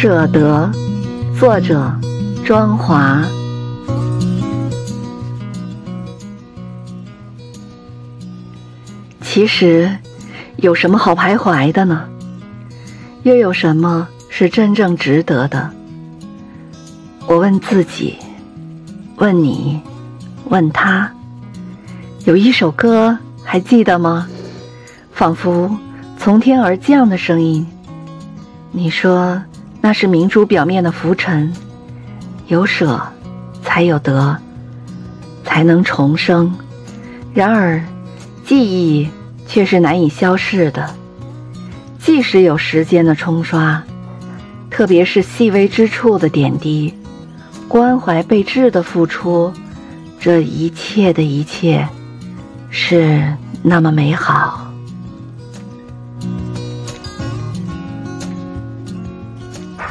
舍得，作者庄华。其实，有什么好徘徊的呢？又有什么是真正值得的？我问自己，问你，问他。有一首歌，还记得吗？仿佛从天而降的声音。你说那是明珠表面的浮尘，有舍才有得，才能重生。然而，记忆却是难以消逝的，即使有时间的冲刷，特别是细微之处的点滴，关怀备至的付出，这一切的一切，是那么美好。